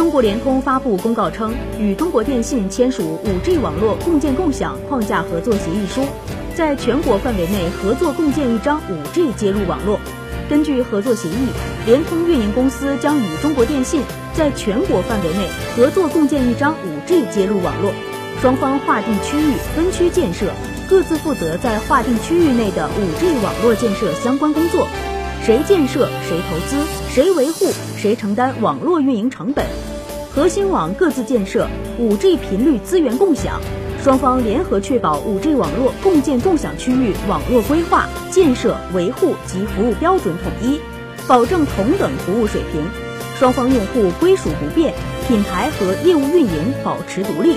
中国联通发布公告称，与中国电信签署 5G 网络共建共享框架合作协议书，在全国范围内合作共建一张 5G 接入网络。根据合作协议，联通运营公司将与中国电信在全国范围内合作共建一张 5G 接入网络，双方划定区域分区建设，各自负责在划定区域内的 5G 网络建设相关工作，谁建设谁投资，谁维护谁承担网络运营成本，核心网各自建设 5G 频率资源共享。双方联合确保 5G 网络共建共享区域网络规划、建设、维护及服务标准统一，保证同等服务水平。双方用户归属不变，品牌和业务运营保持独立。